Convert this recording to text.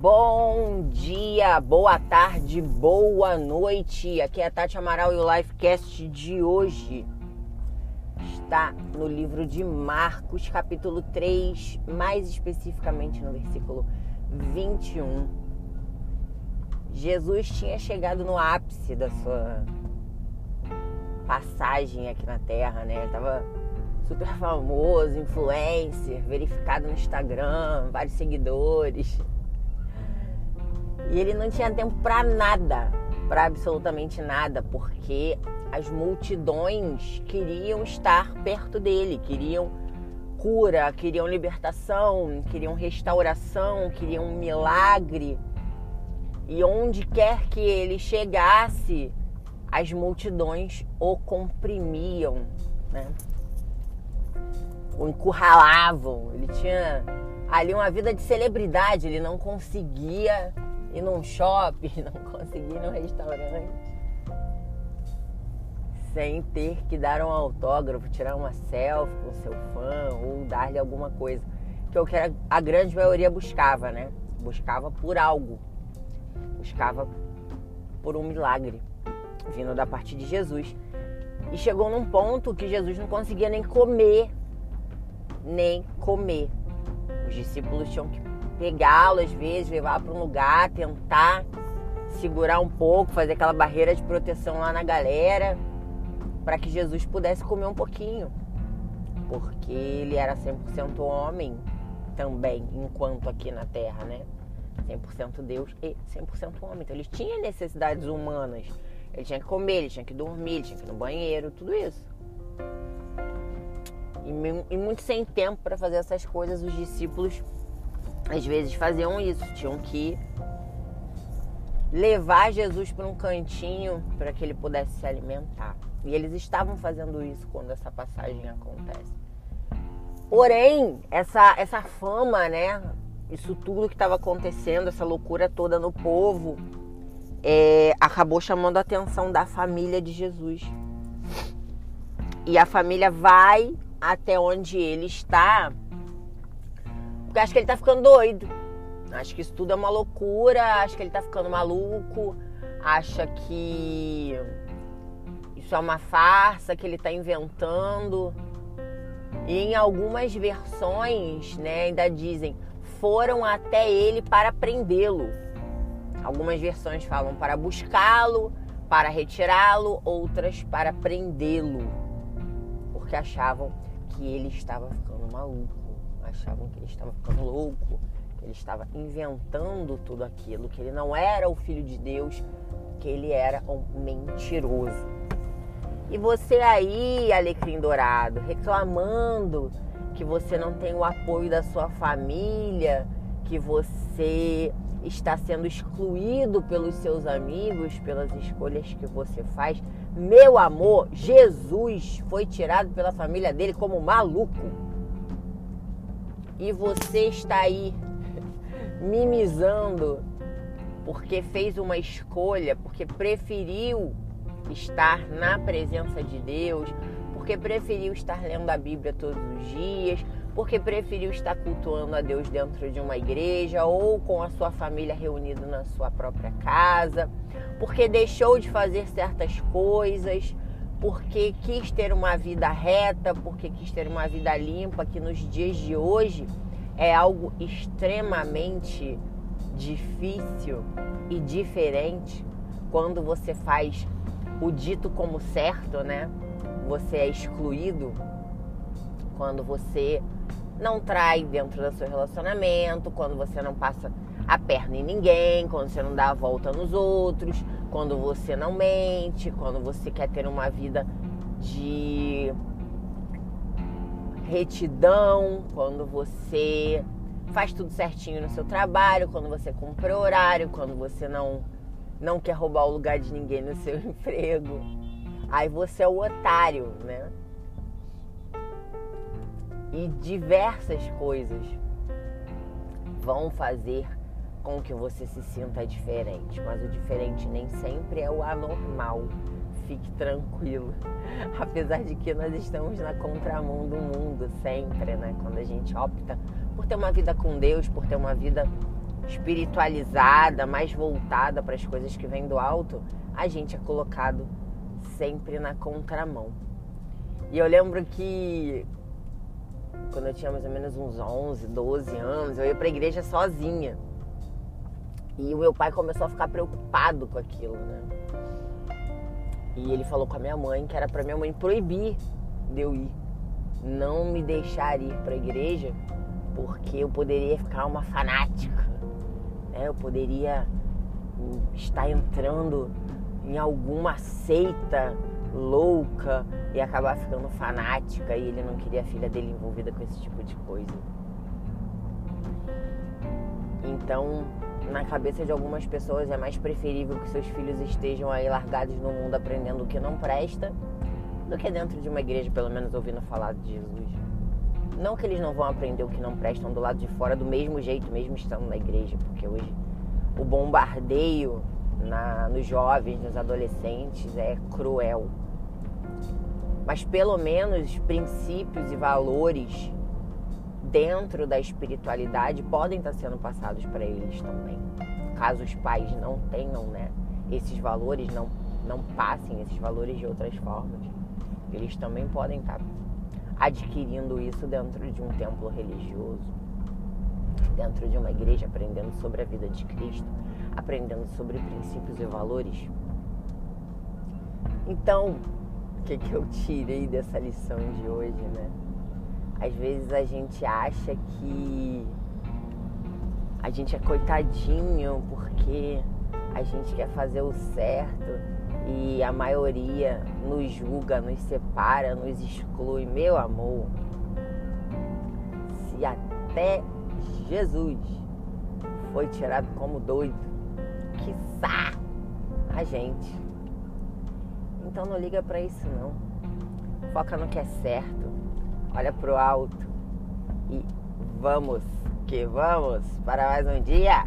Bom dia, boa tarde, boa noite. Aqui é a Tati Amaral e o Lifecast de hoje está no livro de Marcos, capítulo 3, mais especificamente no versículo 21. Jesus tinha chegado no ápice da sua passagem aqui na Terra, né? Ele tava super famoso, influencer, verificado no Instagram, vários seguidores. E ele não tinha tempo para nada, para absolutamente nada, porque as multidões queriam estar perto dele, queriam cura, queriam libertação, queriam restauração, queriam um milagre. E onde quer que ele chegasse, as multidões o comprimiam, né? o encurralavam. Ele tinha ali uma vida de celebridade, ele não conseguia ir num shopping, não conseguia ir num restaurante sem ter que dar um autógrafo, tirar uma selfie com seu fã ou dar-lhe alguma coisa. Que é o que a grande maioria buscava, né? Buscava por algo. Buscava por um milagre vindo da parte de Jesus. E chegou num ponto que Jesus não conseguia nem comer nem comer. Os discípulos tinham que pegá-lo às vezes, levar para um lugar, tentar segurar um pouco, fazer aquela barreira de proteção lá na galera, para que Jesus pudesse comer um pouquinho. Porque ele era 100% homem também, enquanto aqui na terra, né? 100% Deus e 100% homem. Então ele tinha necessidades humanas. Ele tinha que comer, ele tinha que dormir, ele tinha que ir no banheiro, tudo isso. E, e muito sem tempo para fazer essas coisas, os discípulos às vezes faziam isso, tinham que levar Jesus para um cantinho para que ele pudesse se alimentar. E eles estavam fazendo isso quando essa passagem acontece. Porém, essa, essa fama, né? Isso tudo que estava acontecendo, essa loucura toda no povo, é, acabou chamando a atenção da família de Jesus. E a família vai até onde ele está, porque acho que ele tá ficando doido. Acho que isso tudo é uma loucura, acho que ele tá ficando maluco, acha que isso é uma farsa que ele tá inventando. E em algumas versões, né, ainda dizem, foram até ele para prendê-lo. Algumas versões falam para buscá-lo, para retirá-lo, outras para prendê-lo, porque achavam que ele estava ficando maluco, achavam que ele estava ficando louco, que ele estava inventando tudo aquilo, que ele não era o filho de Deus, que ele era um mentiroso. E você aí, alecrim dourado, reclamando que você não tem o apoio da sua família, que você está sendo excluído pelos seus amigos, pelas escolhas que você faz. Meu amor, Jesus foi tirado pela família dele como maluco. E você está aí mimizando porque fez uma escolha, porque preferiu estar na presença de Deus, porque preferiu estar lendo a Bíblia todos os dias, porque preferiu estar cultuando a Deus dentro de uma igreja ou com a sua família reunida na sua própria casa, porque deixou de fazer certas coisas, porque quis ter uma vida reta, porque quis ter uma vida limpa, que nos dias de hoje é algo extremamente difícil e diferente quando você faz o dito como certo, né? Você é excluído quando você não trai dentro do seu relacionamento, quando você não passa a perna em ninguém, quando você não dá a volta nos outros, quando você não mente, quando você quer ter uma vida de retidão, quando você faz tudo certinho no seu trabalho, quando você cumpre horário, quando você não não quer roubar o lugar de ninguém no seu emprego. Aí você é o otário, né? e diversas coisas vão fazer com que você se sinta diferente, mas o diferente nem sempre é o anormal. Fique tranquilo. Apesar de que nós estamos na contramão do mundo sempre, né? Quando a gente opta por ter uma vida com Deus, por ter uma vida espiritualizada, mais voltada para as coisas que vêm do alto, a gente é colocado sempre na contramão. E eu lembro que quando eu tinha mais ou menos uns 11, 12 anos, eu ia para a igreja sozinha. E o meu pai começou a ficar preocupado com aquilo, né? E ele falou com a minha mãe que era para minha mãe proibir de eu ir, não me deixar ir para a igreja, porque eu poderia ficar uma fanática, né? Eu poderia estar entrando em alguma seita louca e acabar ficando fanática e ele não queria a filha dele envolvida com esse tipo de coisa. Então, na cabeça de algumas pessoas é mais preferível que seus filhos estejam aí largados no mundo aprendendo o que não presta do que dentro de uma igreja, pelo menos ouvindo falar de Jesus. Não que eles não vão aprender o que não prestam do lado de fora do mesmo jeito, mesmo estando na igreja, porque hoje o bombardeio na, nos jovens, nos adolescentes é cruel. Mas pelo menos princípios e valores dentro da espiritualidade podem estar sendo passados para eles também. Caso os pais não tenham, né, esses valores, não, não passem esses valores de outras formas, eles também podem estar adquirindo isso dentro de um templo religioso, dentro de uma igreja, aprendendo sobre a vida de Cristo, aprendendo sobre princípios e valores. Então, o que, que eu tirei dessa lição de hoje, né? Às vezes a gente acha que a gente é coitadinho porque a gente quer fazer o certo e a maioria nos julga, nos separa, nos exclui. Meu amor, se até Jesus foi tirado como doido, quiçá a gente. Então não liga para isso não. Foca no que é certo. Olha pro alto e vamos que vamos para mais um dia.